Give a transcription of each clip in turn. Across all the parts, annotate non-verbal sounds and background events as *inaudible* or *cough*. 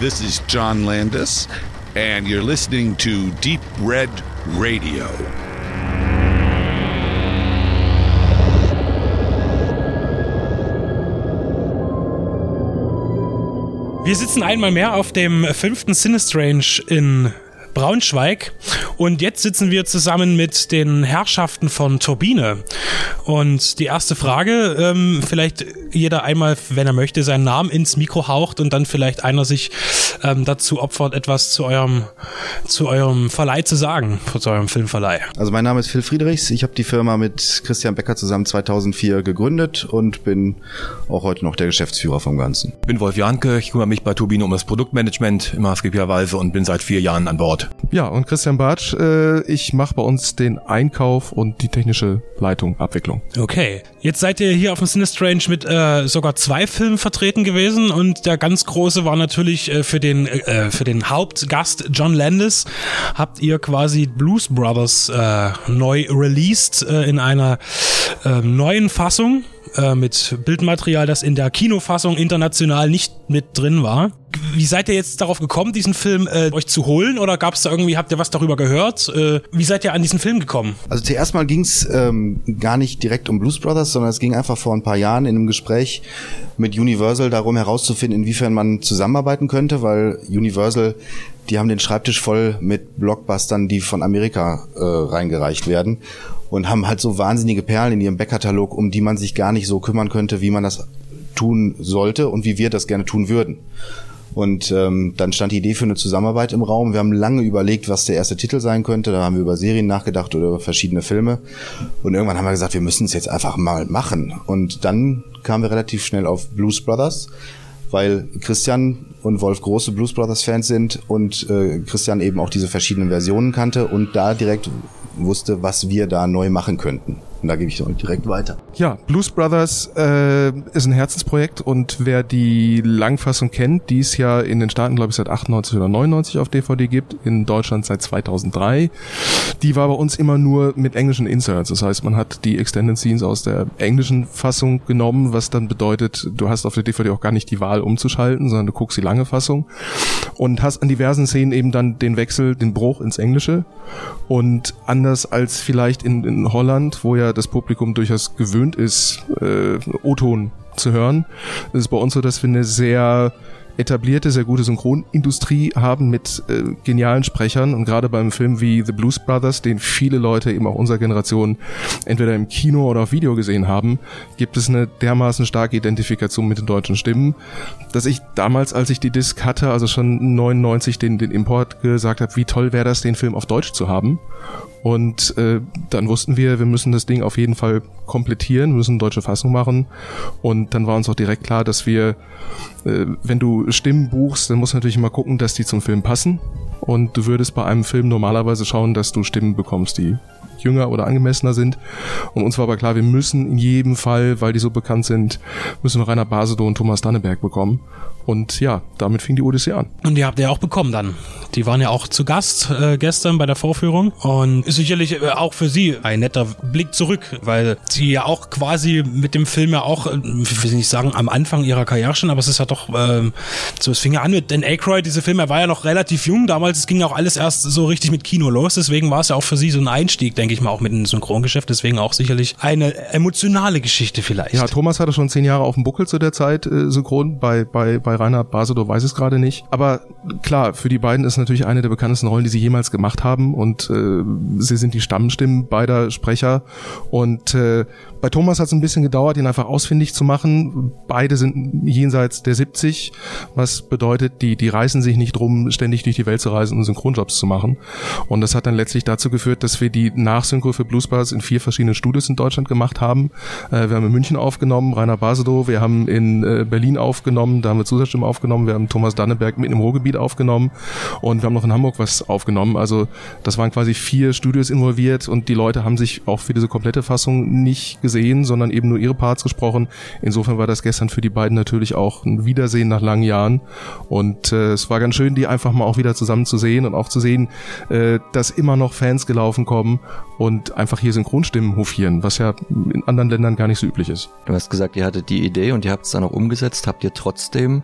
This is John Landis, and you're listening to Deep Red Radio. Wir sitzen einmal mehr auf dem fünften Sinistrange in Braunschweig. Und jetzt sitzen wir zusammen mit den Herrschaften von Turbine. Und die erste Frage, ähm, vielleicht jeder einmal, wenn er möchte, seinen Namen ins Mikro haucht und dann vielleicht einer sich ähm, dazu opfert, etwas zu eurem, zu eurem Verleih zu sagen, zu eurem Filmverleih. Also mein Name ist Phil Friedrichs. Ich habe die Firma mit Christian Becker zusammen 2004 gegründet und bin auch heute noch der Geschäftsführer vom Ganzen. Ich bin Wolf Janke, ich kümmere mich bei Turbine um das Produktmanagement maßgeblicherweise und bin seit vier Jahren an Bord. Ja, und Christian Bartsch, äh, ich mache bei uns den Einkauf und die technische Leitung, Abwicklung. Okay, jetzt seid ihr hier auf dem Sinistrange mit äh, sogar zwei Filmen vertreten gewesen und der ganz große war natürlich äh, für den äh, für den Hauptgast John Landis habt ihr quasi Blues Brothers äh, neu released äh, in einer äh, neuen Fassung äh, mit Bildmaterial, das in der Kinofassung international nicht mit drin war. Wie seid ihr jetzt darauf gekommen, diesen Film äh, euch zu holen? Oder gab es da irgendwie, habt ihr was darüber gehört? Äh, wie seid ihr an diesen Film gekommen? Also zuerst mal ging es ähm, gar nicht direkt um Blues Brothers, sondern es ging einfach vor ein paar Jahren in einem Gespräch mit Universal darum herauszufinden, inwiefern man zusammenarbeiten könnte, weil Universal, die haben den Schreibtisch voll mit Blockbustern, die von Amerika äh, reingereicht werden und haben halt so wahnsinnige Perlen in ihrem Backkatalog, um die man sich gar nicht so kümmern könnte, wie man das tun sollte und wie wir das gerne tun würden. Und ähm, dann stand die Idee für eine Zusammenarbeit im Raum. Wir haben lange überlegt, was der erste Titel sein könnte. Da haben wir über Serien nachgedacht oder über verschiedene Filme. Und irgendwann haben wir gesagt, wir müssen es jetzt einfach mal machen. Und dann kamen wir relativ schnell auf Blues Brothers, weil Christian und Wolf große Blues Brothers Fans sind und äh, Christian eben auch diese verschiedenen Versionen kannte und da direkt wusste, was wir da neu machen könnten. Und da gebe ich direkt weiter. Ja, Blues Brothers äh, ist ein Herzensprojekt und wer die Langfassung kennt, die es ja in den Staaten, glaube ich, seit 98 oder 99 auf DVD gibt, in Deutschland seit 2003, die war bei uns immer nur mit englischen Inserts. Das heißt, man hat die Extended Scenes aus der englischen Fassung genommen, was dann bedeutet, du hast auf der DVD auch gar nicht die Wahl umzuschalten, sondern du guckst die lange Fassung und hast an diversen Szenen eben dann den Wechsel, den Bruch ins Englische. Und anders als vielleicht in, in Holland, wo ja das Publikum durchaus gewöhnt ist, äh, O-Ton zu hören, ist es bei uns so, dass wir eine sehr etablierte, sehr gute Synchronindustrie haben mit äh, genialen Sprechern und gerade beim Film wie The Blues Brothers, den viele Leute eben auch unserer Generation entweder im Kino oder auf Video gesehen haben, gibt es eine dermaßen starke Identifikation mit den deutschen Stimmen, dass ich damals, als ich die Disc hatte, also schon 99 den, den Import gesagt habe, wie toll wäre das, den Film auf Deutsch zu haben. Und äh, dann wussten wir, wir müssen das Ding auf jeden Fall komplettieren, müssen deutsche Fassung machen. Und dann war uns auch direkt klar, dass wir, wenn du Stimmen buchst, dann musst du natürlich immer gucken, dass die zum Film passen. Und du würdest bei einem Film normalerweise schauen, dass du Stimmen bekommst, die jünger oder angemessener sind. Und uns war aber klar, wir müssen in jedem Fall, weil die so bekannt sind, müssen wir Rainer Basedow und Thomas Danneberg bekommen. Und ja, damit fing die Odyssee an. Und die habt ihr auch bekommen dann. Die waren ja auch zu Gast äh, gestern bei der Vorführung und ist sicherlich äh, auch für sie ein netter Blick zurück, weil sie ja auch quasi mit dem Film ja auch, äh, ich will nicht sagen am Anfang ihrer Karriere schon, aber es ist ja doch, ähm, so es fing ja an mit Dan Aykroyd, diese Filme, er war ja noch relativ jung damals, es ging auch alles erst so richtig mit Kino los, deswegen war es ja auch für sie so ein Einstieg, denke ich mal, auch mit dem Synchrongeschäft, deswegen auch sicherlich eine emotionale Geschichte vielleicht. Ja, Thomas hatte schon zehn Jahre auf dem Buckel zu der Zeit äh, synchron, bei, bei, bei Rainer Basedow weiß es gerade nicht, aber klar, für die beiden ist natürlich eine der bekanntesten Rollen, die sie jemals gemacht haben und äh, sie sind die Stammstimmen beider Sprecher und äh, bei Thomas hat es ein bisschen gedauert, ihn einfach ausfindig zu machen. Beide sind jenseits der 70, was bedeutet, die, die reißen sich nicht drum, ständig durch die Welt zu reisen und Synchronjobs zu machen. Und das hat dann letztlich dazu geführt, dass wir die Nachsynchro für Blues Brothers in vier verschiedenen Studios in Deutschland gemacht haben. Äh, wir haben in München aufgenommen, Rainer Basedow, wir haben in äh, Berlin aufgenommen, da haben wir Zusatzstimmen aufgenommen, wir haben Thomas Danneberg mit im Ruhrgebiet aufgenommen und wir haben noch in Hamburg was aufgenommen. Also das waren quasi vier Studios involviert und die Leute haben sich auch für diese komplette Fassung nicht gesehen, sondern eben nur ihre Parts gesprochen. Insofern war das gestern für die beiden natürlich auch ein Wiedersehen nach langen Jahren. Und äh, es war ganz schön, die einfach mal auch wieder zusammen zu sehen und auch zu sehen, äh, dass immer noch Fans gelaufen kommen und einfach hier Synchronstimmen hofieren, was ja in anderen Ländern gar nicht so üblich ist. Du hast gesagt, ihr hattet die Idee und ihr habt es dann auch umgesetzt. Habt ihr trotzdem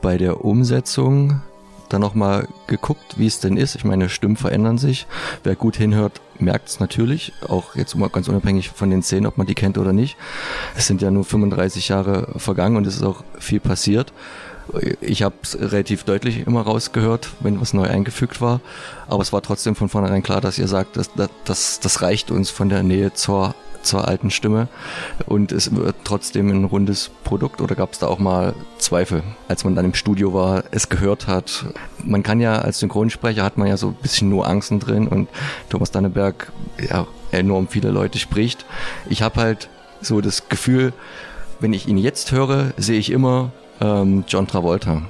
bei der Umsetzung dann nochmal geguckt, wie es denn ist. Ich meine, Stimmen verändern sich. Wer gut hinhört, merkt es natürlich. Auch jetzt ganz unabhängig von den Szenen, ob man die kennt oder nicht. Es sind ja nur 35 Jahre vergangen und es ist auch viel passiert. Ich habe es relativ deutlich immer rausgehört, wenn was neu eingefügt war. Aber es war trotzdem von vornherein klar, dass ihr sagt, dass, dass, das reicht uns von der Nähe zur zur alten Stimme und es wird trotzdem ein rundes Produkt oder gab es da auch mal Zweifel, als man dann im Studio war, es gehört hat. Man kann ja als Synchronsprecher hat man ja so ein bisschen nur Angsten drin und Thomas Danneberg ja enorm viele Leute spricht. Ich habe halt so das Gefühl, wenn ich ihn jetzt höre, sehe ich immer ähm, John Travolta,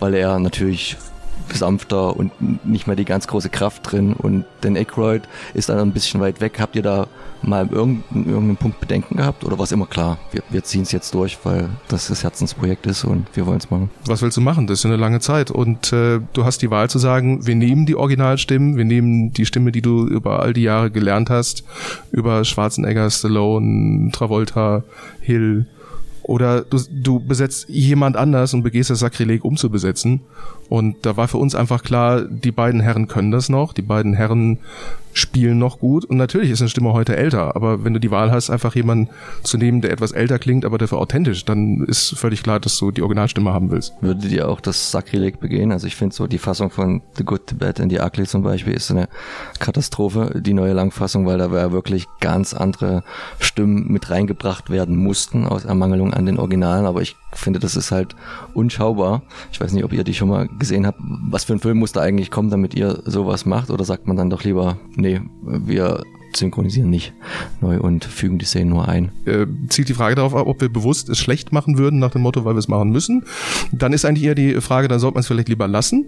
weil er natürlich sanfter und nicht mehr die ganz große Kraft drin. Und Dan Aykroyd ist dann ein bisschen weit weg. Habt ihr da mal irgendeinen, irgendeinen Punkt Bedenken gehabt oder war es immer klar, wir, wir ziehen es jetzt durch, weil das das Herzensprojekt ist und wir wollen es machen? Was willst du machen? Das ist eine lange Zeit und äh, du hast die Wahl zu sagen, wir nehmen die Originalstimmen, wir nehmen die Stimme, die du über all die Jahre gelernt hast, über Schwarzenegger, Stallone, Travolta, Hill, oder du, du besetzt jemand anders und begehst das Sakrileg umzubesetzen. Und da war für uns einfach klar, die beiden Herren können das noch, die beiden Herren spielen noch gut. Und natürlich ist eine Stimme heute älter, aber wenn du die Wahl hast, einfach jemanden zu nehmen, der etwas älter klingt, aber dafür authentisch, dann ist völlig klar, dass du die Originalstimme haben willst. Würdet ihr auch das Sakrileg begehen? Also ich finde so die Fassung von The Good, The Bad and The Ugly zum Beispiel ist eine Katastrophe, die neue Langfassung, weil da wirklich ganz andere Stimmen mit reingebracht werden mussten aus Ermangelung an den Originalen, aber ich finde, das ist halt unschaubar. Ich weiß nicht, ob ihr die schon mal gesehen habt. Was für ein Film muss da eigentlich kommen, damit ihr sowas macht? Oder sagt man dann doch lieber, nee, wir synchronisieren nicht neu und fügen die Szenen nur ein. Äh, zielt die Frage darauf ab, ob wir bewusst es schlecht machen würden, nach dem Motto, weil wir es machen müssen. Dann ist eigentlich eher die Frage, dann sollte man es vielleicht lieber lassen.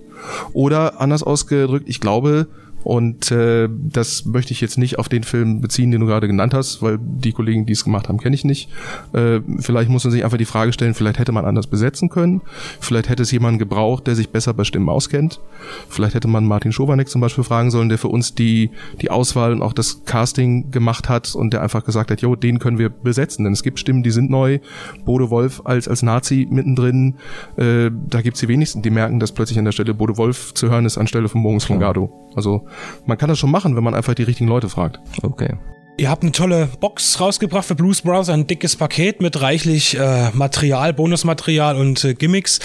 Oder anders ausgedrückt, ich glaube, und äh, das möchte ich jetzt nicht auf den Film beziehen, den du gerade genannt hast, weil die Kollegen, die es gemacht haben, kenne ich nicht. Äh, vielleicht muss man sich einfach die Frage stellen, vielleicht hätte man anders besetzen können. Vielleicht hätte es jemanden gebraucht, der sich besser bei Stimmen auskennt. Vielleicht hätte man Martin Schowanek zum Beispiel fragen sollen, der für uns die, die Auswahl und auch das Casting gemacht hat und der einfach gesagt hat, jo, den können wir besetzen. Denn es gibt Stimmen, die sind neu. Bodo Wolf als, als Nazi mittendrin. Äh, da gibt's die wenigsten, die merken, dass plötzlich an der Stelle Bodo Wolf zu hören ist anstelle von Mogens von Gardo. Also man kann das schon machen, wenn man einfach die richtigen Leute fragt. Okay. Ihr habt eine tolle Box rausgebracht für Blues Brothers, ein dickes Paket mit reichlich äh, Material, Bonusmaterial und äh, Gimmicks.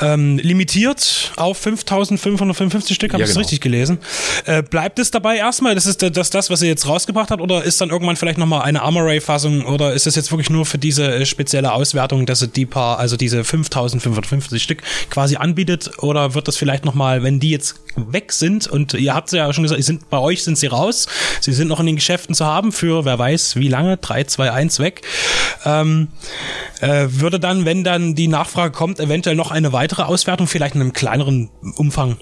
Ähm, limitiert auf 5555 Stück, habe ja, ich genau. richtig gelesen. Äh, bleibt es dabei erstmal? Das ist das, das, was ihr jetzt rausgebracht habt, oder ist dann irgendwann vielleicht nochmal eine Armoray-Fassung oder ist das jetzt wirklich nur für diese äh, spezielle Auswertung, dass ihr die paar, also diese 5550 Stück quasi anbietet? Oder wird das vielleicht nochmal, wenn die jetzt weg sind und ihr habt ja schon gesagt, sind, bei euch sind sie raus, sie sind noch in den Geschäften zu haben, haben für wer weiß wie lange, 3, 2, 1 weg, ähm, äh, würde dann, wenn dann die Nachfrage kommt, eventuell noch eine weitere Auswertung, vielleicht in einem kleineren Umfang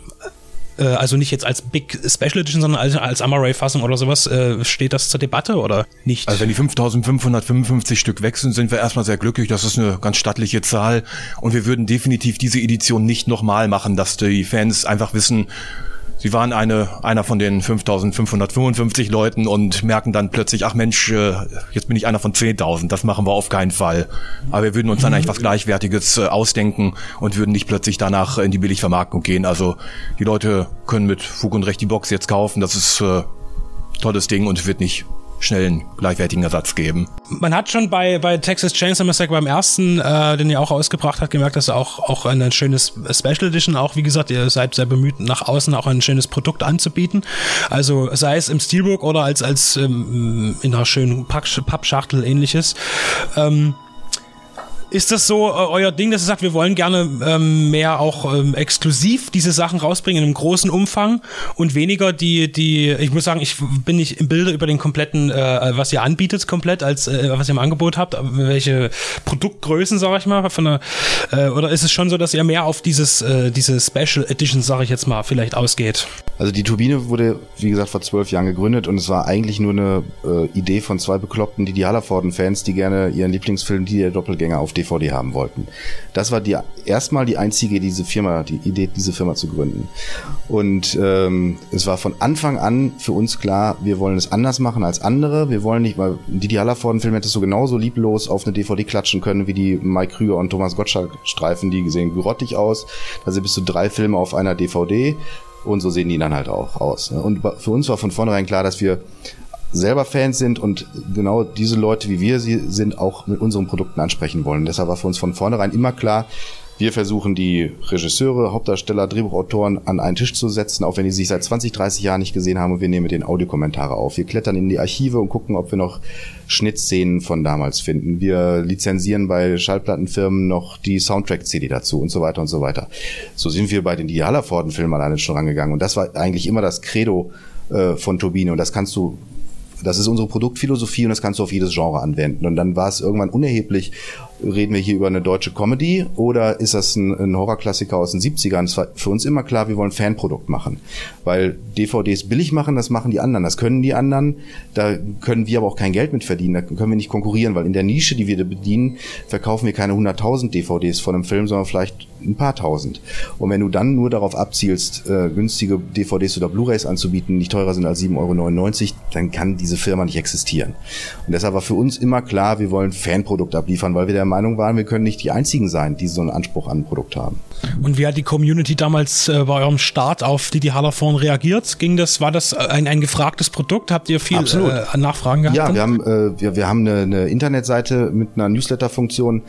äh, also nicht jetzt als Big Special Edition, sondern als, als Amaray-Fassung oder sowas, äh, steht das zur Debatte oder nicht? Also wenn die 5555 Stück weg sind, sind wir erstmal sehr glücklich. Das ist eine ganz stattliche Zahl und wir würden definitiv diese Edition nicht nochmal machen, dass die Fans einfach wissen, Sie waren eine, einer von den 5555 Leuten und merken dann plötzlich, ach Mensch, äh, jetzt bin ich einer von 10.000. Das machen wir auf keinen Fall. Aber wir würden uns dann *laughs* eigentlich was Gleichwertiges äh, ausdenken und würden nicht plötzlich danach in die Billigvermarktung gehen. Also die Leute können mit Fug und Recht die Box jetzt kaufen. Das ist äh, tolles Ding und wird nicht schnellen, gleichwertigen Ersatz geben. Man hat schon bei, bei Texas Chainsaw Massacre beim ersten, äh, den ihr auch ausgebracht habt, gemerkt, dass auch, auch ein schönes Special Edition, auch wie gesagt, ihr seid sehr bemüht, nach außen auch ein schönes Produkt anzubieten. Also sei es im Steelbook oder als, als ähm, in einer schönen Pappschachtel ähnliches. Ähm, ist das so äh, euer Ding, dass ihr sagt, wir wollen gerne ähm, mehr auch ähm, exklusiv diese Sachen rausbringen in einem großen Umfang und weniger die, die, ich muss sagen, ich bin nicht im Bilde über den kompletten, äh, was ihr anbietet, komplett, als äh, was ihr im Angebot habt, welche Produktgrößen, sage ich mal, von der, äh, oder ist es schon so, dass ihr mehr auf dieses, äh, diese Special Edition, sage ich jetzt mal, vielleicht ausgeht? Also die Turbine wurde, wie gesagt, vor zwölf Jahren gegründet und es war eigentlich nur eine äh, Idee von zwei Bekloppten, die Hallerforden-Fans, die gerne ihren Lieblingsfilm, die der Doppelgänger auf DVD haben wollten. Das war die erstmal die einzige diese Firma, die Idee, diese Firma zu gründen. Und ähm, es war von Anfang an für uns klar, wir wollen es anders machen als andere. Wir wollen nicht, weil Didi Hallervorden-Film hättest du genauso lieblos auf eine DVD klatschen können wie die Mike Krüger und Thomas Gottschalk-Streifen, die sehen grottig aus. Da sind bis zu drei Filme auf einer DVD. Und so sehen die dann halt auch aus. Ne? Und für uns war von vornherein klar, dass wir selber Fans sind und genau diese Leute, wie wir sie sind, auch mit unseren Produkten ansprechen wollen. Deshalb war für uns von vornherein immer klar, wir versuchen die Regisseure, Hauptdarsteller, Drehbuchautoren an einen Tisch zu setzen, auch wenn die sich seit 20, 30 Jahren nicht gesehen haben und wir nehmen mit den Audiokommentare auf. Wir klettern in die Archive und gucken, ob wir noch Schnittszenen von damals finden. Wir lizenzieren bei Schallplattenfirmen noch die Soundtrack-CD dazu und so weiter und so weiter. So sind wir bei den Dialaforden-Filmen alleine schon rangegangen und das war eigentlich immer das Credo äh, von Turbine und das kannst du das ist unsere Produktphilosophie und das kannst du auf jedes Genre anwenden. Und dann war es irgendwann unerheblich, reden wir hier über eine deutsche Comedy oder ist das ein, ein Horrorklassiker aus den 70ern? Es war für uns immer klar, wir wollen Fanprodukt machen. Weil DVDs billig machen, das machen die anderen, das können die anderen. Da können wir aber auch kein Geld mit verdienen, da können wir nicht konkurrieren, weil in der Nische, die wir bedienen, verkaufen wir keine 100.000 DVDs von einem Film, sondern vielleicht ein paar tausend. Und wenn du dann nur darauf abzielst, äh, günstige DVDs oder Blu-rays anzubieten, nicht teurer sind als 7,99 Euro, dann kann diese Firma nicht existieren. Und deshalb war für uns immer klar, wir wollen Fanprodukt abliefern, weil wir der Meinung waren, wir können nicht die einzigen sein, die so einen Anspruch an ein Produkt haben. Und wie hat die Community damals äh, bei eurem Start auf die die Hallerforn reagiert? Ging das, war das ein, ein gefragtes Produkt? Habt ihr viel äh, Nachfragen gehabt? Ja, dann? wir haben, äh, wir, wir haben eine, eine Internetseite mit einer Newsletter-Funktion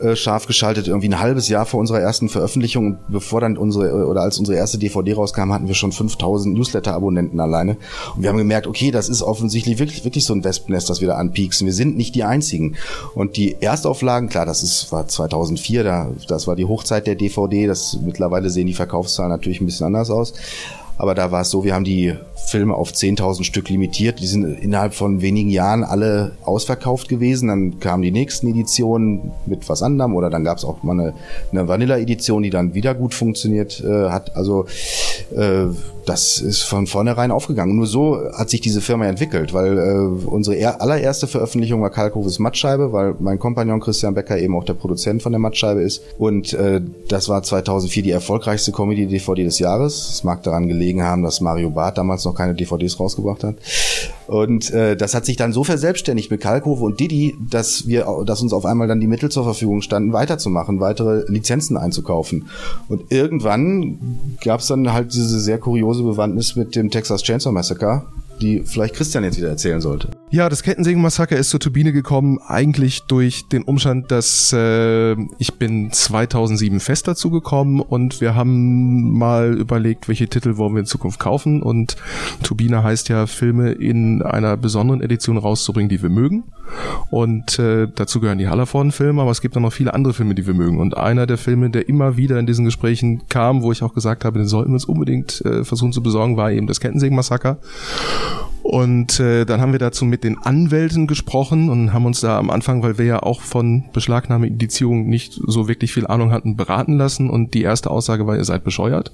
äh, scharf geschaltet, irgendwie ein halbes Jahr vor unserer ersten Veröffentlichung. Bevor dann unsere, oder als unsere erste DVD rauskam, hatten wir schon 5000 Newsletter-Abonnenten alleine. Und wir haben gemerkt, okay, das ist offensichtlich wirklich, wirklich so ein Wespennest, das wir da anpieksen. Wir sind nicht die einzigen. Und die Erstauflagen, klar, das ist, war 2004, da, das war die Hochzeit der DVD, das mittlerweile sehen die Verkaufszahlen natürlich ein bisschen anders aus. Aber da war es so, wir haben die Filme auf 10.000 Stück limitiert. Die sind innerhalb von wenigen Jahren alle ausverkauft gewesen. Dann kamen die nächsten Editionen mit was anderem oder dann gab es auch mal eine, eine Vanilla-Edition, die dann wieder gut funktioniert äh, hat. Also äh, das ist von vornherein aufgegangen. Nur so hat sich diese Firma entwickelt, weil äh, unsere allererste Veröffentlichung war Kalkoves Mattscheibe, weil mein Kompagnon Christian Becker eben auch der Produzent von der Mattscheibe ist. Und äh, das war 2004 die erfolgreichste Comedy-DVD des Jahres. Es mag daran gelegen haben, dass Mario Barth damals noch keine DVDs rausgebracht hat. Und äh, das hat sich dann so verselbstständigt mit Kalkofe und Didi, dass wir, dass uns auf einmal dann die Mittel zur Verfügung standen, weiterzumachen, weitere Lizenzen einzukaufen. Und irgendwann gab es dann halt diese sehr kuriose Bewandtnis mit dem Texas Chainsaw Massacre, die vielleicht Christian jetzt wieder erzählen sollte. Ja, das Kettensägen-Massaker ist zur Turbine gekommen, eigentlich durch den Umstand, dass äh, ich bin 2007 fest dazu gekommen und wir haben mal überlegt, welche Titel wollen wir in Zukunft kaufen und Turbine heißt ja, Filme in einer besonderen Edition rauszubringen, die wir mögen und äh, dazu gehören die Hallervorden-Filme, aber es gibt auch noch viele andere Filme, die wir mögen und einer der Filme, der immer wieder in diesen Gesprächen kam, wo ich auch gesagt habe, den sollten wir uns unbedingt äh, versuchen zu besorgen, war eben das Kettensägen-Massaker und äh, dann haben wir dazu mit den Anwälten gesprochen und haben uns da am Anfang, weil wir ja auch von Beschlagnahmeindizierung nicht so wirklich viel Ahnung hatten, beraten lassen. Und die erste Aussage war, ihr seid bescheuert.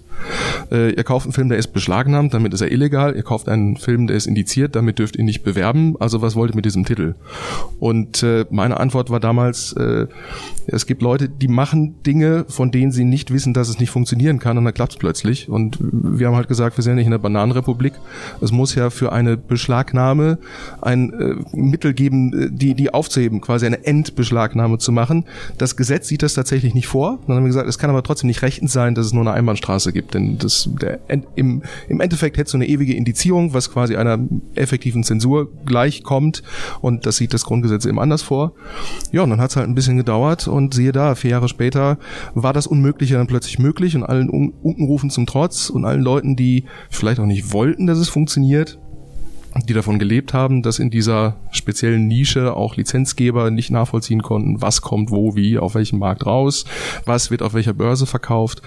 Äh, ihr kauft einen Film, der ist beschlagnahmt, damit ist er illegal. Ihr kauft einen Film, der ist indiziert, damit dürft ihr nicht bewerben. Also was wollt ihr mit diesem Titel? Und äh, meine Antwort war damals, äh, es gibt Leute, die machen Dinge, von denen sie nicht wissen, dass es nicht funktionieren kann und dann klappt es plötzlich. Und wir haben halt gesagt, wir sind ja nicht in der Bananenrepublik. Es muss ja für eine Beschlagnahme ein äh, Mittel geben, äh, die, die aufzuheben, quasi eine Endbeschlagnahme zu machen. Das Gesetz sieht das tatsächlich nicht vor. Dann haben wir gesagt, es kann aber trotzdem nicht rechtens sein, dass es nur eine Einbahnstraße gibt. Denn das, der, im, im Endeffekt hätte so eine ewige Indizierung, was quasi einer effektiven Zensur gleichkommt. Und das sieht das Grundgesetz eben anders vor. Ja, und dann hat es halt ein bisschen gedauert und siehe da, vier Jahre später war das Unmögliche dann plötzlich möglich und allen Unkenrufen zum Trotz und allen Leuten, die vielleicht auch nicht wollten, dass es funktioniert, die davon gelebt haben, dass in dieser speziellen Nische auch Lizenzgeber nicht nachvollziehen konnten, was kommt wo, wie, auf welchem Markt raus, was wird auf welcher Börse verkauft.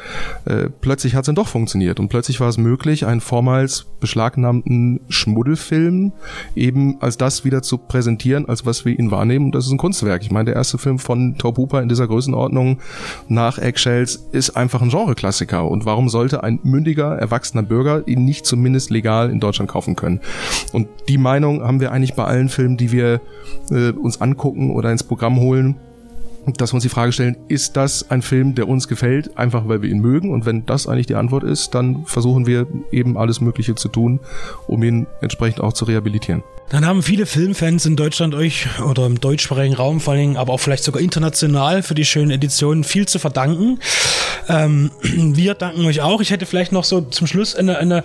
Äh, plötzlich hat es dann doch funktioniert und plötzlich war es möglich, einen vormals beschlagnahmten Schmuddelfilm eben als das wieder zu präsentieren, als was wir ihn wahrnehmen. Und das ist ein Kunstwerk. Ich meine, der erste Film von Top Hooper in dieser Größenordnung nach Eggshells ist einfach ein Genreklassiker. Und warum sollte ein mündiger, erwachsener Bürger ihn nicht zumindest legal in Deutschland kaufen können? Die Meinung haben wir eigentlich bei allen Filmen, die wir äh, uns angucken oder ins Programm holen dass wir uns die Frage stellen, ist das ein Film, der uns gefällt, einfach weil wir ihn mögen? Und wenn das eigentlich die Antwort ist, dann versuchen wir eben alles Mögliche zu tun, um ihn entsprechend auch zu rehabilitieren. Dann haben viele Filmfans in Deutschland euch oder im deutschsprachigen Raum vor allem, aber auch vielleicht sogar international für die schönen Editionen viel zu verdanken. Ähm, *clears throat* wir danken euch auch. Ich hätte vielleicht noch so zum Schluss eine, eine,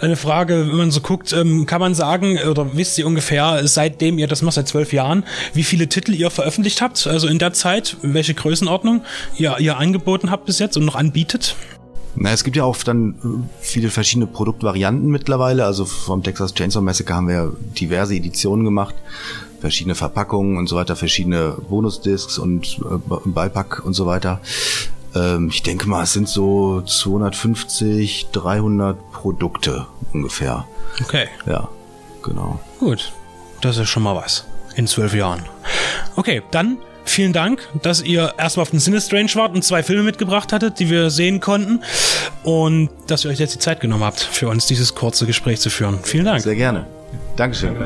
eine Frage, wenn man so guckt, ähm, kann man sagen oder wisst ihr ungefähr, seitdem ihr das macht, seit zwölf Jahren, wie viele Titel ihr veröffentlicht habt? Also in der Zeit, welche Größenordnung ihr, ihr angeboten habt bis jetzt und noch anbietet? Na, es gibt ja auch dann viele verschiedene Produktvarianten mittlerweile. Also vom Texas Chainsaw Massacre haben wir diverse Editionen gemacht, verschiedene Verpackungen und so weiter, verschiedene Bonusdiscs und äh, Beipack und so weiter. Ähm, ich denke mal, es sind so 250, 300 Produkte ungefähr. Okay. Ja, genau. Gut. Das ist schon mal was. In zwölf Jahren. Okay, dann vielen Dank, dass ihr erstmal auf den Sinistrange wart und zwei Filme mitgebracht hattet, die wir sehen konnten. Und dass ihr euch jetzt die Zeit genommen habt, für uns dieses kurze Gespräch zu führen. Vielen Dank. Sehr gerne. Dankeschön.